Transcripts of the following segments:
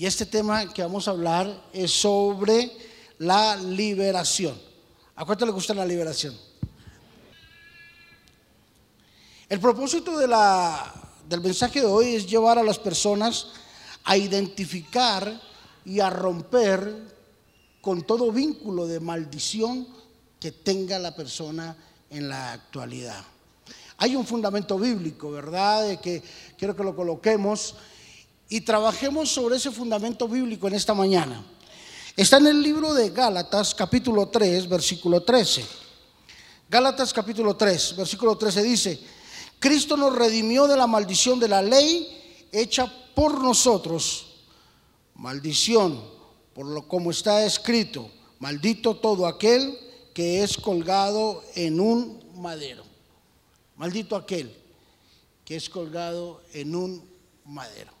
Y este tema que vamos a hablar es sobre la liberación. ¿A cuánto le gusta la liberación? El propósito del mensaje de hoy es llevar a las personas a identificar y a romper con todo vínculo de maldición que tenga la persona en la actualidad. Hay un fundamento bíblico, ¿verdad? De que quiero que lo coloquemos y trabajemos sobre ese fundamento bíblico en esta mañana. Está en el libro de Gálatas capítulo 3, versículo 13. Gálatas capítulo 3, versículo 13 dice, Cristo nos redimió de la maldición de la ley hecha por nosotros. Maldición, por lo como está escrito, maldito todo aquel que es colgado en un madero. Maldito aquel que es colgado en un madero.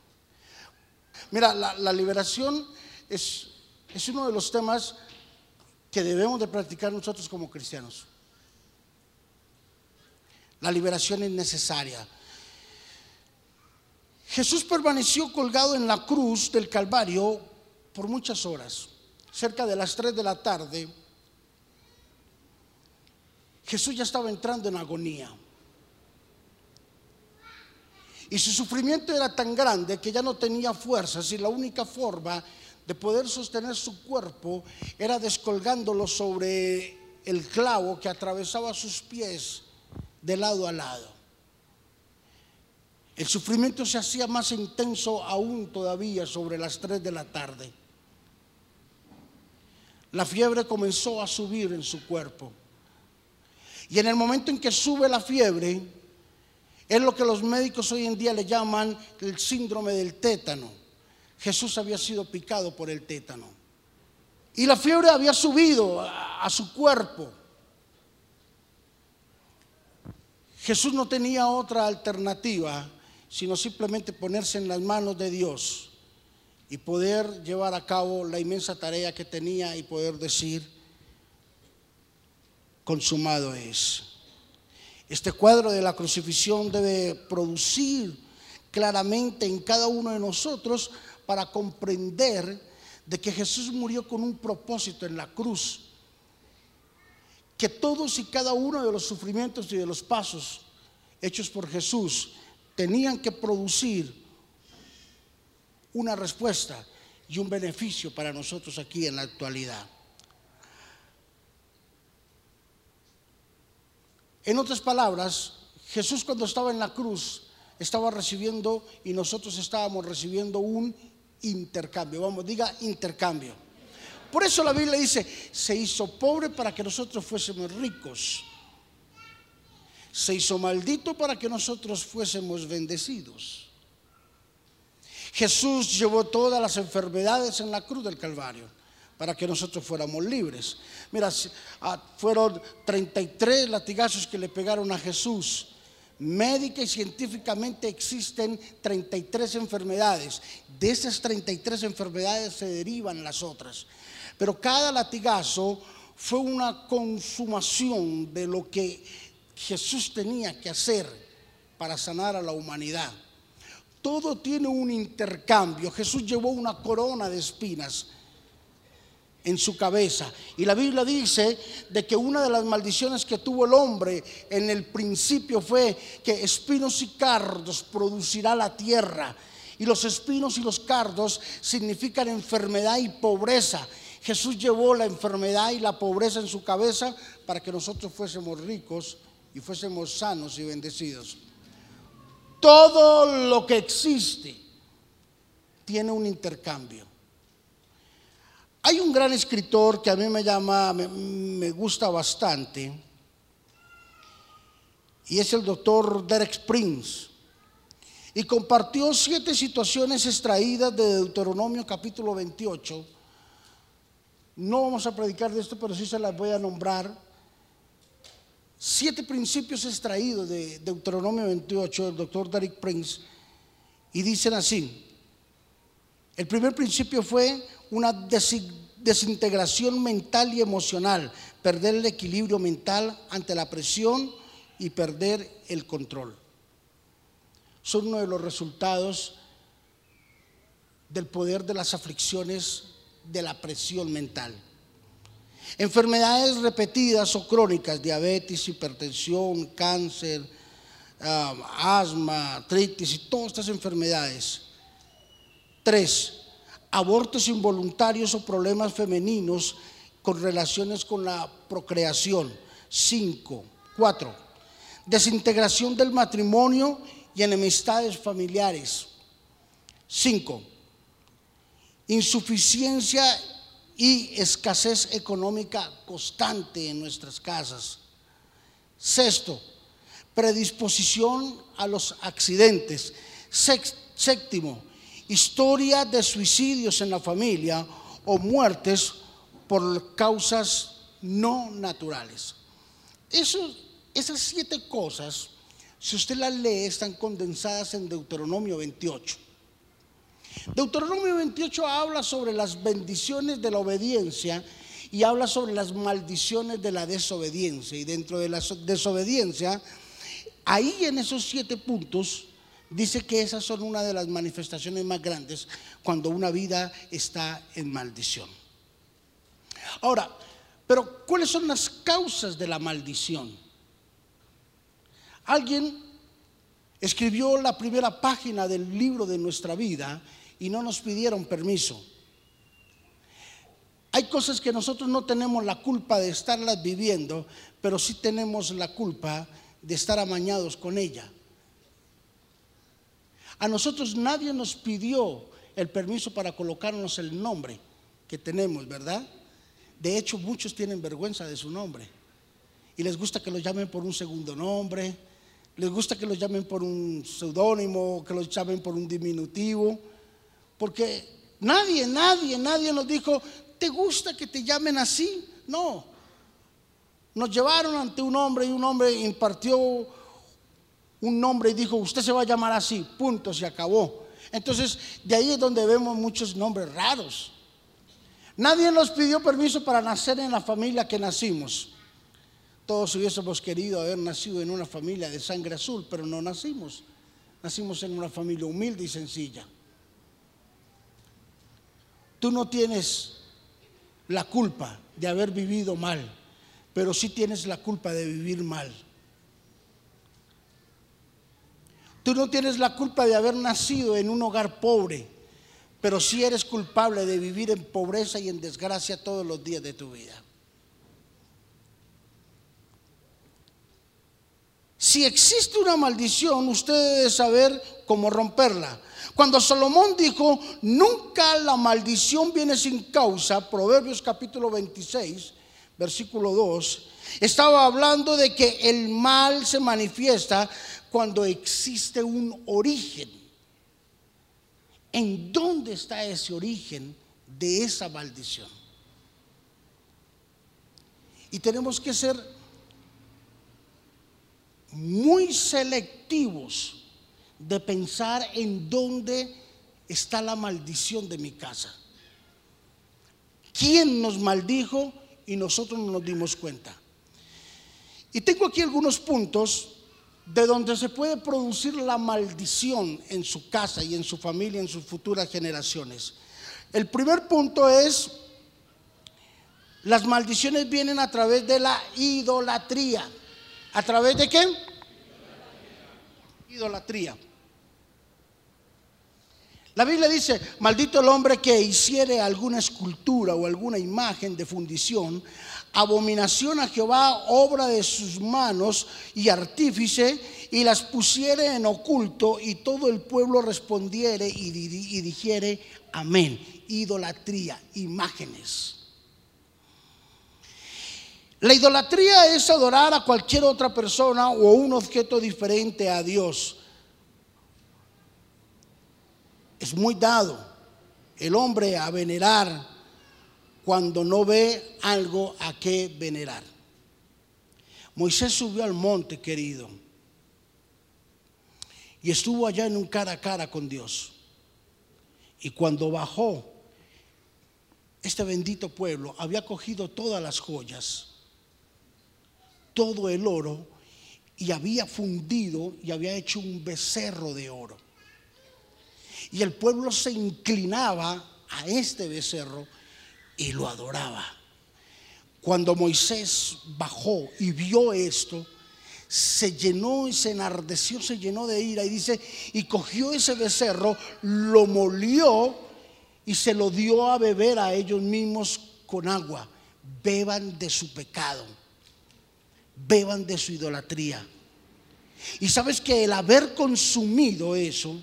Mira, la, liberación es, es uno de los temas que debemos de practicar nosotros como cristianos. La liberación es necesaria. Jesús permaneció colgado en la cruz del Calvario por muchas horas. Cerca de las 3 de la tarde, Jesús ya estaba entrando en agonía. Y su sufrimiento era tan grande que ya no tenía fuerzas y la única forma de poder sostener su cuerpo era descolgándolo sobre el clavo que atravesaba sus pies de lado a lado. El sufrimiento se hacía más intenso aún todavía sobre las 3 de la tarde. La fiebre comenzó a subir en su cuerpo. Y en el momento en que sube la fiebre, es lo que los médicos hoy en día le llaman el síndrome del tétano. Jesús había sido picado por el tétano. Y la fiebre había subido a, su cuerpo. Jesús no tenía otra alternativa sino simplemente ponerse en las manos de Dios y poder llevar a cabo la inmensa tarea que tenía y poder decir, consumado es. Este cuadro de la crucifixión debe producir claramente en cada uno de nosotros para comprender de que Jesús murió con un propósito en la cruz. Que todos y cada uno de los sufrimientos y de los pasos hechos por Jesús tenían que producir una respuesta y un beneficio para nosotros aquí en la actualidad. En otras palabras, Jesús cuando estaba en la cruz estaba recibiendo y nosotros estábamos recibiendo un intercambio. Vamos, diga intercambio. Por eso la Biblia dice, se hizo pobre para que nosotros fuésemos ricos. Se hizo maldito para que nosotros fuésemos bendecidos. Jesús llevó todas las enfermedades en la cruz del Calvario para que nosotros fuéramos libres. Mira, ah, fueron 33 latigazos que le pegaron a Jesús. Médica y científicamente existen 33 enfermedades. De esas 33 enfermedades se derivan las otras. Pero cada latigazo fue una consumación de lo que Jesús tenía que hacer para sanar a la humanidad. Todo tiene un intercambio. Jesús llevó una corona de espinas en su cabeza. Y la Biblia dice de que una de las maldiciones que tuvo el hombre en el principio fue que espinos y cardos producirá la tierra. Y los espinos y los cardos significan enfermedad y pobreza. Jesús llevó la enfermedad y la pobreza en su cabeza para que nosotros fuésemos ricos y fuésemos sanos y bendecidos. Todo lo que existe tiene un intercambio. Hay un gran escritor que a mí me llama, me, gusta bastante, y es el doctor Derek Prince. Y compartió siete situaciones extraídas de Deuteronomio capítulo 28. No vamos a predicar de esto, pero sí se las voy a nombrar siete principios extraídos de Deuteronomio 28 del doctor Derek Prince y dicen así. El primer principio fue una desintegración mental y emocional, perder el equilibrio mental ante la presión y perder el control. Son uno de los resultados del poder de las aflicciones de la presión mental. Enfermedades repetidas o crónicas, diabetes, hipertensión, cáncer, ah, asma, artritis y todas estas enfermedades. Tres, abortos involuntarios o problemas femeninos con relaciones con la procreación. Cinco, cuatro, desintegración del matrimonio y enemistades familiares. Cinco, insuficiencia y escasez económica constante en nuestras casas. Sexto, predisposición a los accidentes. Séptimo, historia de suicidios en la familia o muertes por causas no naturales. esas siete cosas, si usted las lee, están condensadas en Deuteronomio 28. Deuteronomio 28 habla sobre las bendiciones de la obediencia y habla sobre las maldiciones de la desobediencia. Y dentro de la desobediencia, ahí en esos siete puntos, dice que esas son una de las manifestaciones más grandes cuando una vida está en maldición. Ahora, pero ¿cuáles son las causas de la maldición? Alguien escribió la primera página del libro de nuestra vida y no nos pidieron permiso. Hay cosas que nosotros no tenemos la culpa de estarlas viviendo, pero sí tenemos la culpa de estar amañados con ella. A nosotros nadie nos pidió el permiso para colocarnos el nombre que tenemos, ¿verdad? De hecho, muchos tienen vergüenza de su nombre y les gusta que lo llamen por un segundo nombre, les gusta que lo llamen por un seudónimo, que lo llamen por un diminutivo. Porque nadie, nadie, nadie nos dijo, ¿te gusta que te llamen así? No. Nos llevaron ante un hombre y un hombre impartió un nombre y dijo, usted se va a llamar así, punto, se acabó. Entonces, de ahí es donde vemos muchos nombres raros. Nadie nos pidió permiso para nacer en la familia que nacimos. Todos hubiésemos querido haber nacido en una familia de sangre azul, pero no nacimos. Nacimos en una familia humilde y sencilla. Tú no tienes la culpa de haber vivido mal, pero sí tienes la culpa de vivir mal. Tú no tienes la culpa de haber nacido en un hogar pobre, pero sí eres culpable de vivir en pobreza y en desgracia todos los días de tu vida. Si existe una maldición, usted debe saber cómo romperla. Cuando Salomón dijo, nunca la maldición viene sin causa, Proverbios capítulo 26, versículo 2, estaba hablando de que el mal se manifiesta cuando existe un origen. ¿En dónde está ese origen de esa maldición? Y tenemos que ser muy selectivos de pensar en dónde está la maldición de mi casa. ¿Quién nos maldijo y nosotros no nos dimos cuenta? Y tengo aquí algunos puntos de donde se puede producir la maldición en su casa y en su familia, en sus futuras generaciones. El primer punto es, las maldiciones vienen a través de la idolatría. ¿A través de qué? Idolatría. La Biblia dice, maldito el hombre que hiciere alguna escultura o alguna imagen de fundición, abominación a Jehová, obra de sus manos y artífice, y las pusiere en oculto, y todo el pueblo respondiere y, dijere, amén. Idolatría, imágenes. La idolatría es adorar a cualquier otra persona o un objeto diferente a Dios es muy dado el hombre a venerar cuando no ve algo a qué venerar. Moisés subió al monte, querido, y estuvo allá en un cara a cara con Dios. Y cuando bajó, este bendito pueblo había cogido todas las joyas, todo el oro, y había fundido y había hecho un becerro de oro. Y el pueblo se inclinaba a este becerro y lo adoraba. Cuando Moisés bajó y vio esto, se llenó y se enardeció, se llenó de ira y dice, y cogió ese becerro, lo molió y se lo dio a beber a ellos mismos con agua. Beban de su pecado, beban de su idolatría. Y sabes que el haber consumido eso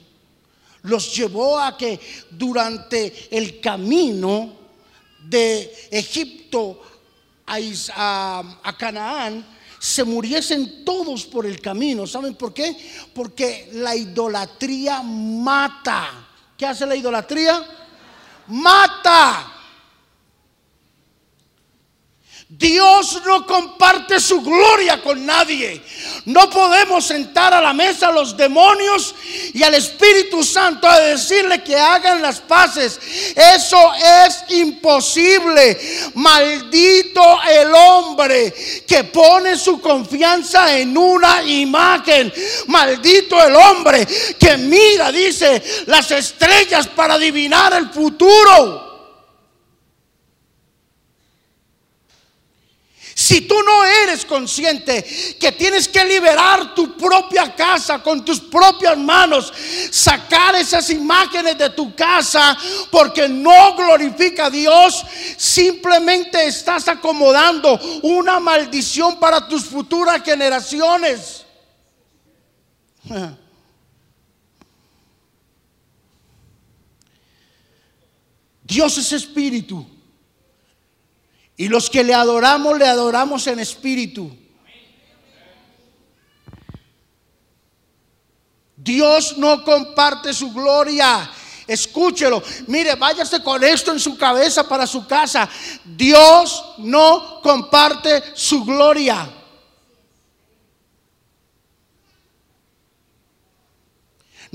los llevó a que durante el camino de Egipto a, Canaán se muriesen todos por el camino. ¿Saben por qué? Porque la idolatría mata. ¿Qué hace la idolatría? Mata. Dios no comparte su gloria con nadie. No podemos sentar a la mesa a los demonios y al Espíritu Santo a decirle que hagan las paces. Eso es imposible. Maldito el hombre que pone su confianza en una imagen. Maldito el hombre que mira, dice, las estrellas para adivinar el futuro. Si tú no eres consciente que tienes que liberar tu propia casa con tus propias manos, sacar esas imágenes de tu casa porque no glorifica a Dios, simplemente estás acomodando una maldición para tus futuras generaciones. Dios es espíritu. Y los que le adoramos, le adoramos en espíritu. Dios no comparte su gloria. Escúchelo. Mire, váyase con esto en su cabeza para su casa. Dios no comparte su gloria.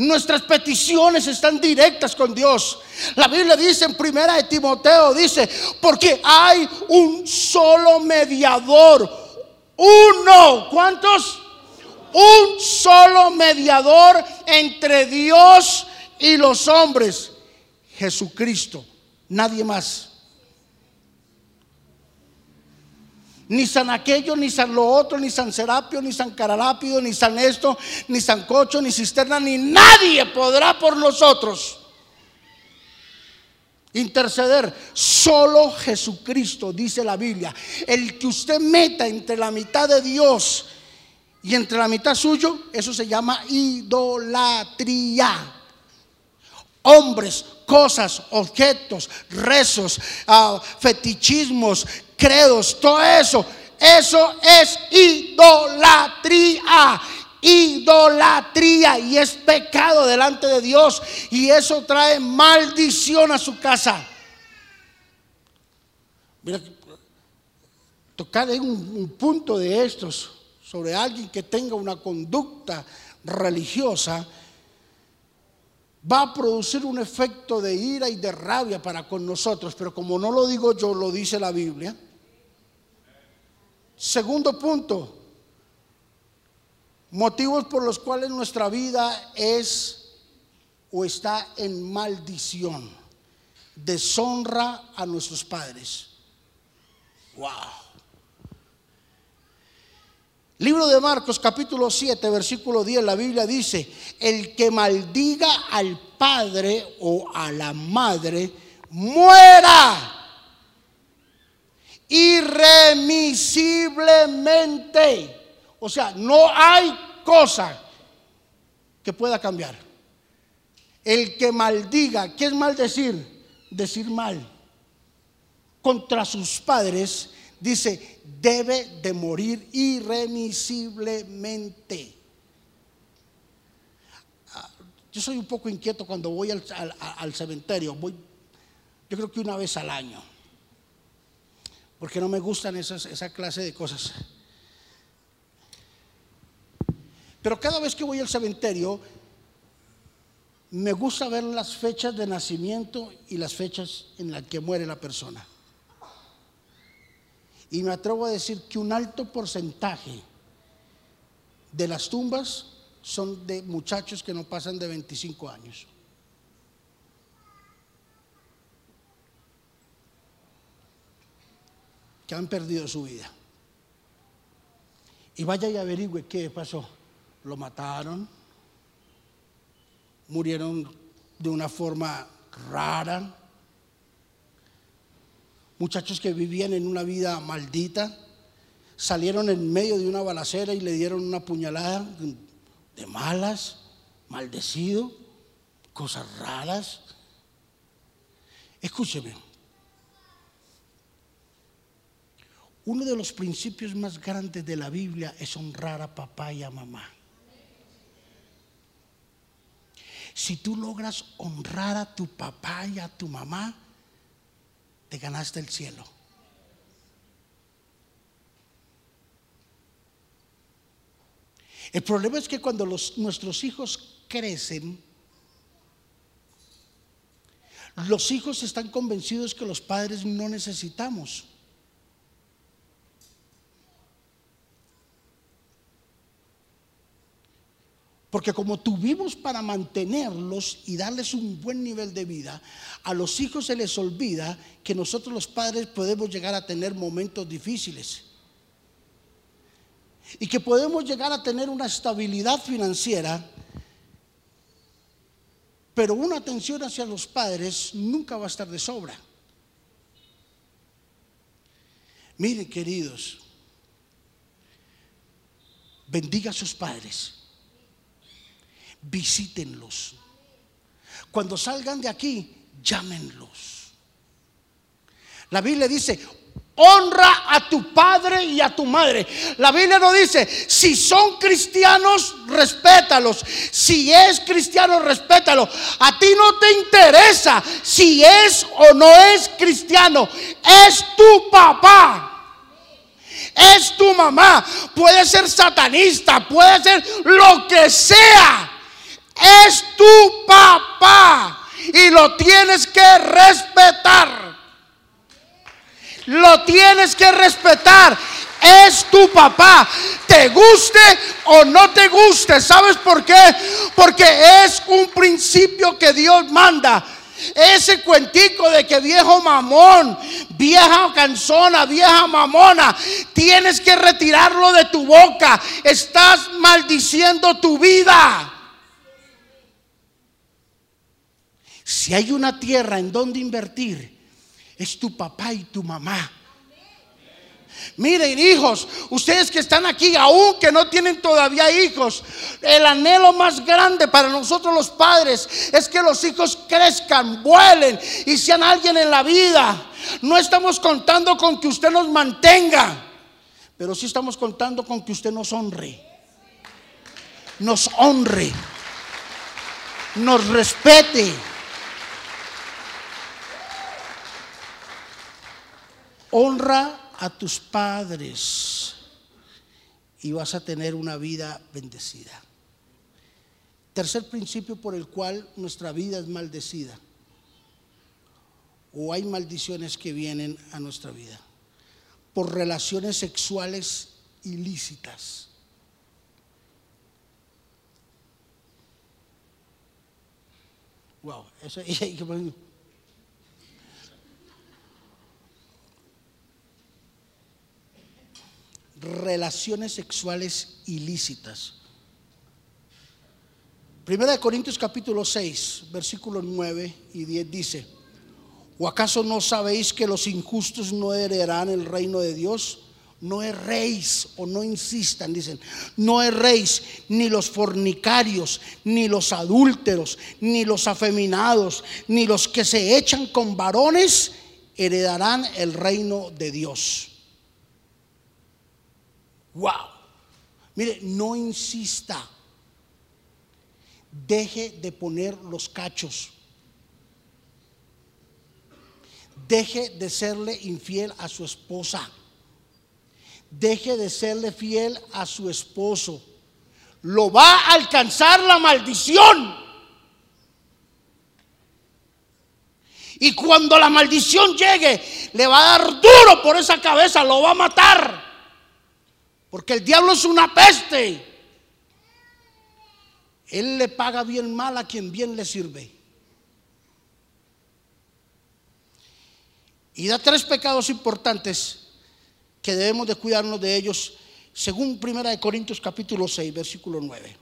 Nuestras peticiones están directas con Dios. La Biblia dice en primera de Timoteo, dice, porque hay un solo mediador. Uno. ¿Cuántos? Un solo mediador entre Dios y los hombres. Jesucristo. Nadie más. Ni San aquello, ni San lo otro, ni San Serapio, ni San Caralápido, ni San esto, ni San Cocho, ni Cisterna, ni nadie podrá por nosotros interceder. Solo Jesucristo, dice la Biblia. El que usted meta entre la mitad de Dios y entre la mitad suyo, eso se llama idolatría. Hombres, cosas, objetos, rezos, ah, fetichismos, credos, todo eso. Eso es idolatría. Idolatría y es pecado delante de Dios y eso trae maldición a su casa. Mira, tocar en un, un punto de estos sobre alguien que tenga una conducta religiosa va a producir un efecto de ira y de rabia para con nosotros, pero como no lo digo yo, lo dice la Biblia. Segundo punto, motivos por los cuales nuestra vida es o está en maldición, deshonra a nuestros padres. Wow. Libro de Marcos capítulo 7 versículo 10 la Biblia dice, el que maldiga al padre o a la madre, muera irremisiblemente. O sea, no hay cosa que pueda cambiar. El que maldiga, ¿qué es maldecir? Decir mal. Contra sus padres, dice, debe de morir irremisiblemente. Ah, yo soy un poco inquieto cuando voy al, cementerio. Voy, yo creo que una vez al año porque no me gustan esas, esa clase de cosas. Pero cada vez que voy al cementerio, me gusta ver las fechas de nacimiento y las fechas en las que muere la persona. Y me atrevo a decir que un alto porcentaje de las tumbas son de muchachos que no pasan de 25 años. Que han perdido su vida. Y vaya y averigüe qué pasó. Lo mataron, murieron de una forma rara, Muchachos que vivían en una vida maldita, salieron en medio de una balacera y le dieron una puñalada de malas, maldecido, cosas raras. Escúcheme. Uno de los principios más grandes de la Biblia es honrar a papá y a mamá. Si tú logras honrar a tu papá y a tu mamá, te ganaste el cielo. El problema es que cuando nuestros hijos crecen, los hijos están convencidos que los padres no necesitamos. Porque como tuvimos para mantenerlos y darles un buen nivel de vida, a los hijos se les olvida que nosotros los padres podemos llegar a tener momentos difíciles. Y que podemos llegar a tener una estabilidad financiera, pero una atención hacia los padres nunca va a estar de sobra. Miren, queridos, bendiga a sus padres visítenlos. Cuando salgan de aquí, llámenlos. La Biblia dice, honra a tu padre y a tu madre. La Biblia no dice, si son cristianos, respétalos. Si es cristiano, respétalo. A ti no te interesa si es o no es cristiano. Es tu papá. Es tu mamá. Puede ser satanista, puede ser lo que sea es tu papá y lo tienes que respetar. Lo tienes que respetar. Es tu papá. Te guste o no te guste. ¿Sabes por qué? Porque es un principio que Dios manda. Ese cuentico de que viejo mamón, vieja canzona, vieja mamona, tienes que retirarlo de tu boca. Estás maldiciendo tu vida. Si hay una tierra en donde invertir, es tu papá y tu mamá. Miren hijos, ustedes que están aquí, aún que no tienen todavía hijos, el anhelo más grande para nosotros los padres es que los hijos crezcan, vuelen y sean alguien en la vida. No estamos contando con que usted nos mantenga, pero sí estamos contando con que usted nos honre. Nos honre, nos respete Honra a tus padres y vas a tener una vida bendecida. Tercer principio por el cual nuestra vida es maldecida. O hay maldiciones que vienen a nuestra vida. Por relaciones sexuales ilícitas. Wow, eso relaciones sexuales ilícitas. Primera de Corintios capítulo 6, versículos 9 y 10 dice, ¿o acaso no sabéis que los injustos no heredarán el reino de Dios? No erréis o no insistan, dicen, no erréis ni los fornicarios, ni los adúlteros, ni los afeminados, ni los que se echan con varones heredarán el reino de Dios. Wow. Mire, no insista. Deje de poner los cachos. Deje de serle infiel a su esposa. Deje de serle fiel a su esposo. Lo va a alcanzar la maldición. Y cuando la maldición llegue, le va a dar duro por esa cabeza, lo va a matar. Porque el diablo es una peste. Él le paga bien mal a quien bien le sirve. Y da tres pecados importantes que debemos de cuidarnos de ellos, según Primera de Corintios capítulo 6, versículo 9.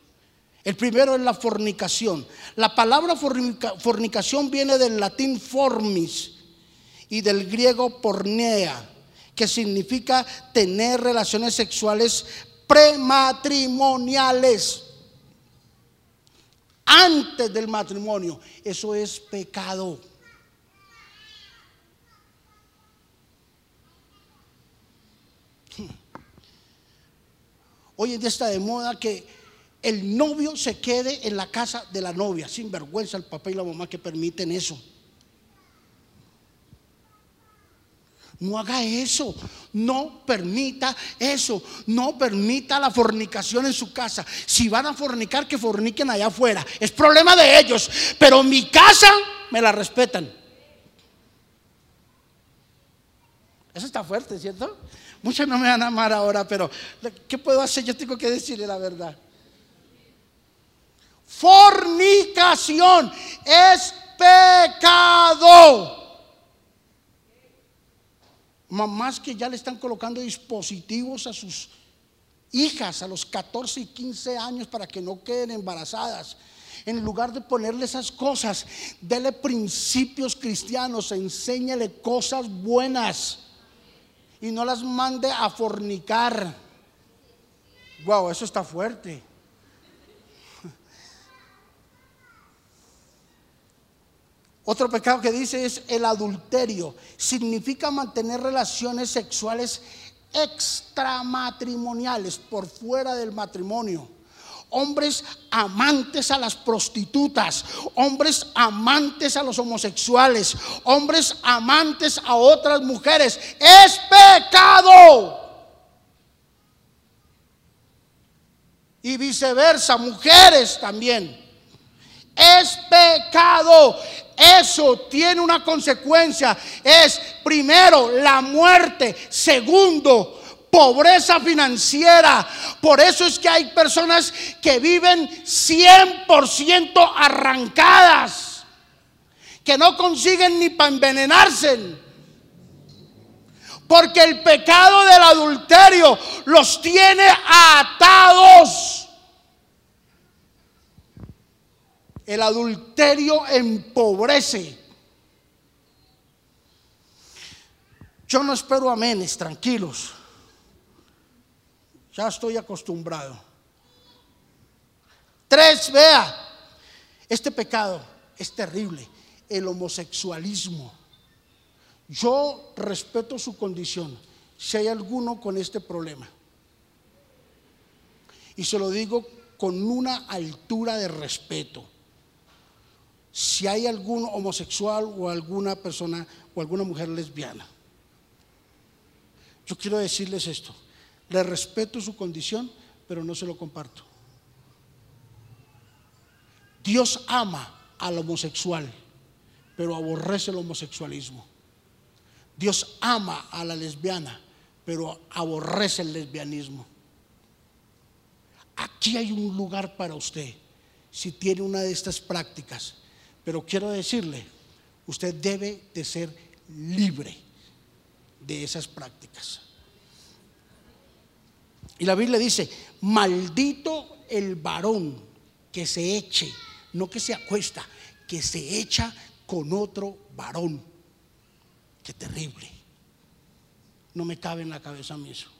El primero es la fornicación. La palabra fornicación viene del latín formis y del griego pornea, que significa tener relaciones sexuales prematrimoniales antes del matrimonio. Eso es pecado. Hoy en día está de moda que el novio se quede en la casa de la novia, sin vergüenza el papá y la mamá que permiten eso. No haga eso, no permita eso, no permita la fornicación en su casa. Si van a fornicar, que forniquen allá afuera. Es problema de ellos, pero mi casa me la respetan. Eso está fuerte, ¿cierto? Muchos no me van a amar ahora, pero ¿qué puedo hacer? Yo tengo que decirle la verdad. Fornicación es pecado. Mamás que ya le están colocando dispositivos a sus hijas a los 14 y 15 años para que no queden embarazadas. En lugar de ponerle esas cosas, dele principios cristianos, enséñale cosas buenas y no las mande a fornicar. Wow, eso está fuerte. Otro pecado que dice es el adulterio. Significa mantener relaciones sexuales extramatrimoniales por fuera del matrimonio hombres amantes a las prostitutas, hombres amantes a los homosexuales, hombres amantes a otras mujeres. Es pecado. Y viceversa, mujeres también. Es pecado. Eso tiene una consecuencia. Es primero la muerte. Segundo, pobreza financiera. Por eso es que hay personas que viven 100% arrancadas, que no consiguen ni para envenenarse. Porque el pecado del adulterio los tiene atados. El adulterio empobrece. Yo no espero amenes, tranquilos. Ya estoy acostumbrado. Tres, vea, este pecado es terrible, el homosexualismo. Yo respeto su condición, si hay alguno con este problema. Y se lo digo con una altura de respeto. Si hay algún homosexual o alguna persona o alguna mujer lesbiana, yo quiero decirles esto. Le respeto su condición, pero no se lo comparto. Dios ama al homosexual, pero aborrece el homosexualismo. Dios ama a la lesbiana, pero aborrece el lesbianismo. Aquí hay un lugar para usted si tiene una de estas prácticas, pero quiero decirle, usted debe de ser libre de esas prácticas. Y la Biblia dice, maldito el varón que se eche, no que se acuesta, que se echa con otro varón. Qué terrible. No me cabe en la cabeza a mí eso.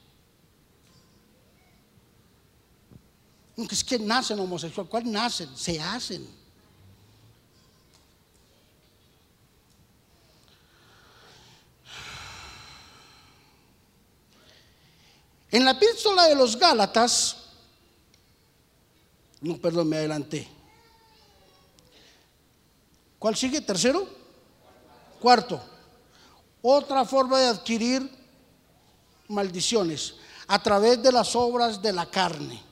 Aunque es que nacen homosexuales, ¿cuál nacen? Se hacen. En la epístola de los Gálatas, no, perdón, me adelanté. ¿Cuál sigue? ¿Tercero? Cuarto. Otra forma de adquirir maldiciones a través de las obras de la carne.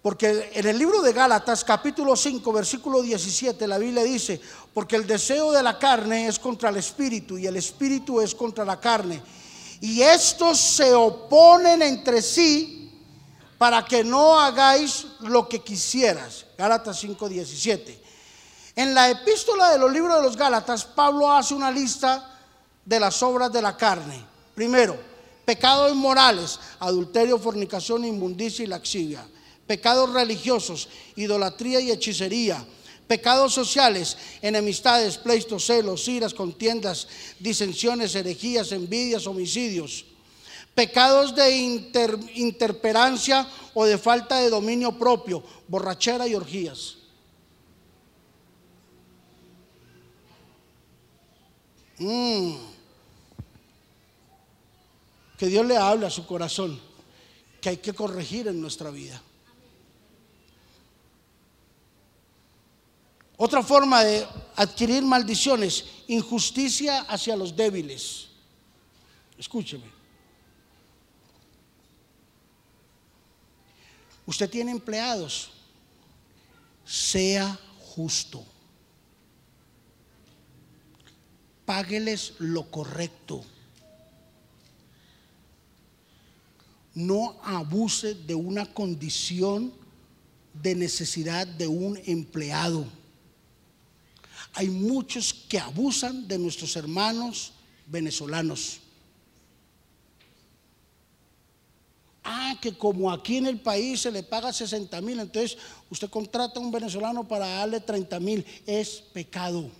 Porque en el libro de Gálatas, capítulo 5, versículo 17, la Biblia dice, porque el deseo de la carne es contra el espíritu y el espíritu es contra la carne y estos se oponen entre sí para que no hagáis lo que quisieras. Gálatas 5:17. En la epístola de los libros de los Gálatas, Pablo hace una lista de las obras de la carne. Primero, pecados morales, adulterio, fornicación, inmundicia y laxivia. Pecados religiosos, idolatría y hechicería. Pecados sociales, enemistades, pleitos, celos, iras, contiendas, disensiones, herejías, envidias, homicidios. Pecados de interperancia o de falta de dominio propio, borrachera y orgías. Mm. Que Dios le hable a su corazón, que hay que corregir en nuestra vida. Otra forma de adquirir maldiciones, injusticia hacia los débiles. Escúcheme. Usted tiene empleados, sea justo. Págueles lo correcto. No abuse de una condición de necesidad de un empleado hay muchos que abusan de nuestros hermanos venezolanos. Ah, que como aquí en el país se le paga 60 mil, entonces usted contrata a un venezolano para darle 30 mil. Es pecado.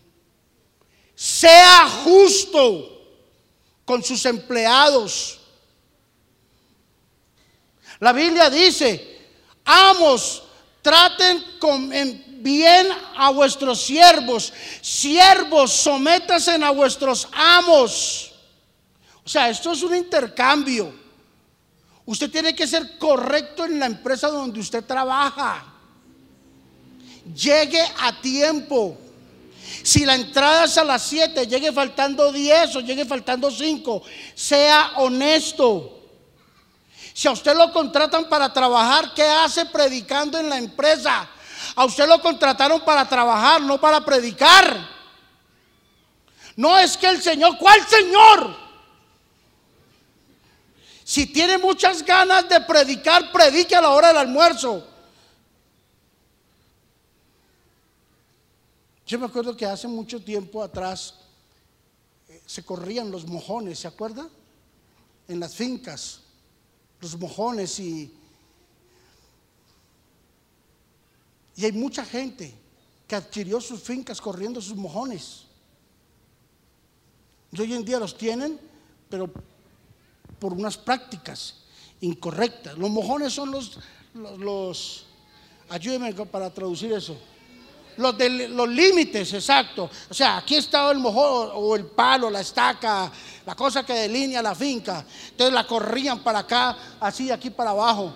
Sea justo con sus empleados. La Biblia dice, amos, traten bien a vuestros siervos. Siervos, sométase a vuestros amos. O sea, esto es un intercambio. Usted tiene que ser correcto en la empresa donde usted trabaja. Llegue a tiempo. Si la entrada es a las 7, llegue faltando 10 o llegue faltando 5. Sea honesto. Si a usted lo contratan para trabajar, ¿qué hace predicando en la empresa? A usted lo contrataron para trabajar, no para predicar. No es que el Señor, ¿cuál Señor? Si tiene muchas ganas de predicar, predique a la hora del almuerzo. Yo me acuerdo que hace mucho tiempo atrás eh, se corrían los mojones, ¿se acuerda? En las fincas, los mojones y Y hay mucha gente que adquirió sus fincas corriendo sus mojones. Y hoy en día los tienen, pero por unas prácticas incorrectas. Los mojones son los, los, ayúdenme para traducir eso. Los, de, los límites, exacto. O sea, aquí estaba el mojón o el palo, la estaca, la cosa que delinea la finca. Entonces la corrían para acá, así, aquí para abajo.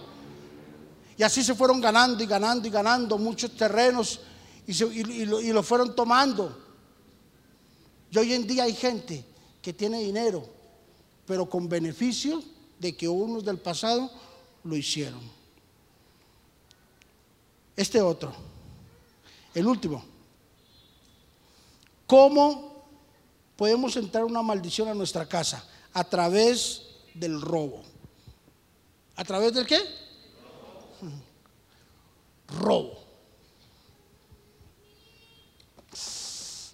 Y así se fueron ganando y ganando y ganando muchos terrenos y, lo, fueron tomando. Y hoy en día hay gente que tiene dinero, pero con beneficio de que unos del pasado lo hicieron. Este otro, el último. ¿Cómo podemos entrar una maldición a nuestra casa? A través del robo. ¿A través del qué? robo.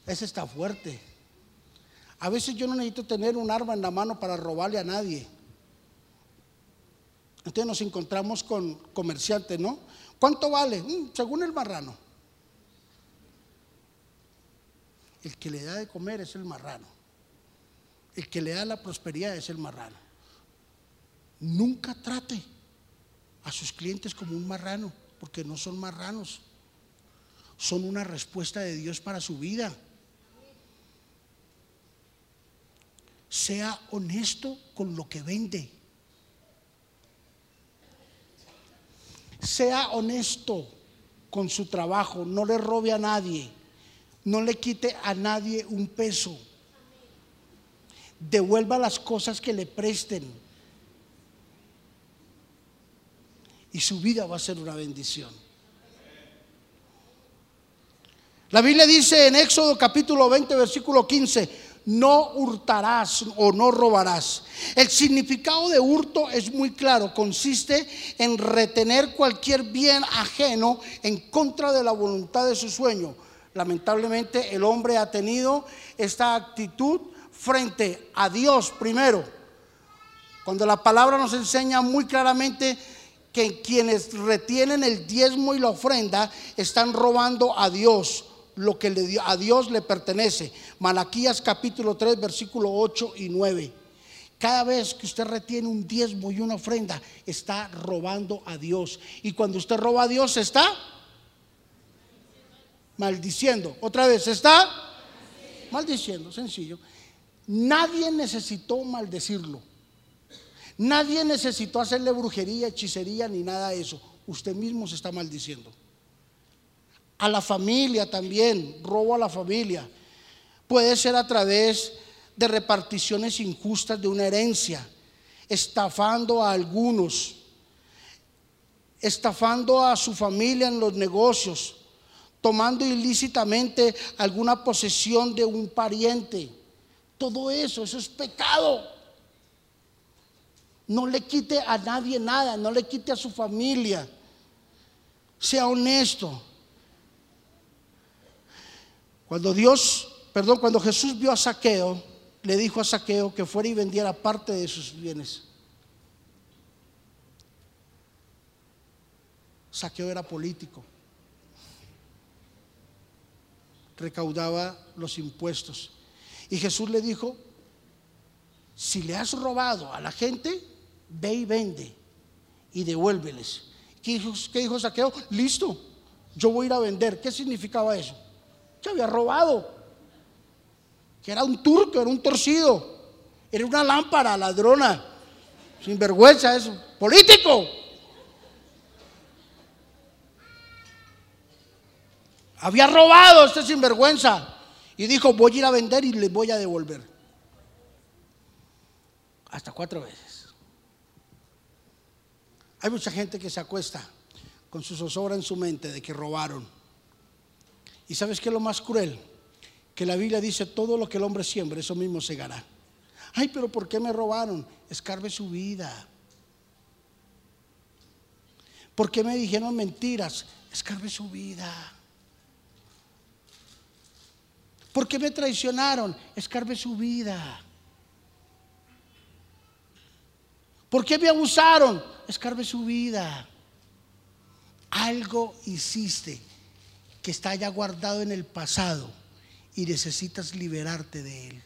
Ese está fuerte. A veces yo no necesito tener un arma en la mano para robarle a nadie. Entonces nos encontramos con comerciantes, ¿no? ¿Cuánto vale? Mm, según el marrano. El que le da de comer es el marrano. El que le da la prosperidad es el marrano. Nunca trate a sus clientes como un marrano porque no son marranos, son una respuesta de Dios para su vida. Sea honesto con lo que vende. Sea honesto con su trabajo, no le robe a nadie, no le quite a nadie un peso. Devuelva las cosas que le presten y su vida va a ser una bendición. La Biblia dice en Éxodo capítulo 20, versículo 15, no hurtarás o no robarás. El significado de hurto es muy claro, consiste en retener cualquier bien ajeno en contra de la voluntad de su sueño. Lamentablemente el hombre ha tenido esta actitud frente a Dios primero. Cuando la palabra nos enseña muy claramente que quienes retienen el diezmo y la ofrenda están robando a Dios lo que a Dios le pertenece. Malaquías capítulo 3, versículo 8 y 9. Cada vez que usted retiene un diezmo y una ofrenda, está robando a Dios. Y cuando usted roba a Dios, está maldiciendo. Otra vez, está maldiciendo, sencillo. Nadie necesitó maldecirlo. Nadie necesitó hacerle brujería, hechicería, ni nada de eso. Usted mismo se está maldiciendo. A la familia también, robo a la familia. Puede ser a través de reparticiones injustas de una herencia, estafando a algunos, estafando a su familia en los negocios, tomando ilícitamente alguna posesión de un pariente. Todo eso, eso es pecado. No le quite a nadie nada, no le quite a su familia. Sea honesto. Cuando Dios, perdón, cuando Jesús vio a Saqueo, le dijo a Saqueo que fuera y vendiera parte de sus bienes. Saqueo era político, recaudaba los impuestos. Y Jesús le dijo, si le has robado a la gente, ve y vende y devuélveles. ¿Qué dijo, Saqueo? Listo, yo voy a ir a vender. ¿Qué significaba eso? Que había robado que era un turco, era un torcido, era una lámpara ladrona, sin vergüenza eso, político. Había robado este sinvergüenza y dijo, voy a ir a vender y le voy a devolver. Hasta cuatro veces. Hay mucha gente que se acuesta con su zozobra en su mente de que robaron. ¿Y sabes qué es lo más cruel? que la Biblia dice, todo lo que el hombre siembre, eso mismo segará. Ay, pero ¿por qué me robaron? Escarbe su vida. ¿Por qué me dijeron mentiras? Escarbe su vida. ¿Por qué me traicionaron? Escarbe su vida. ¿Por qué me abusaron? Escarbe su vida. Algo hiciste que está ya guardado en el pasado y necesitas liberarte de él.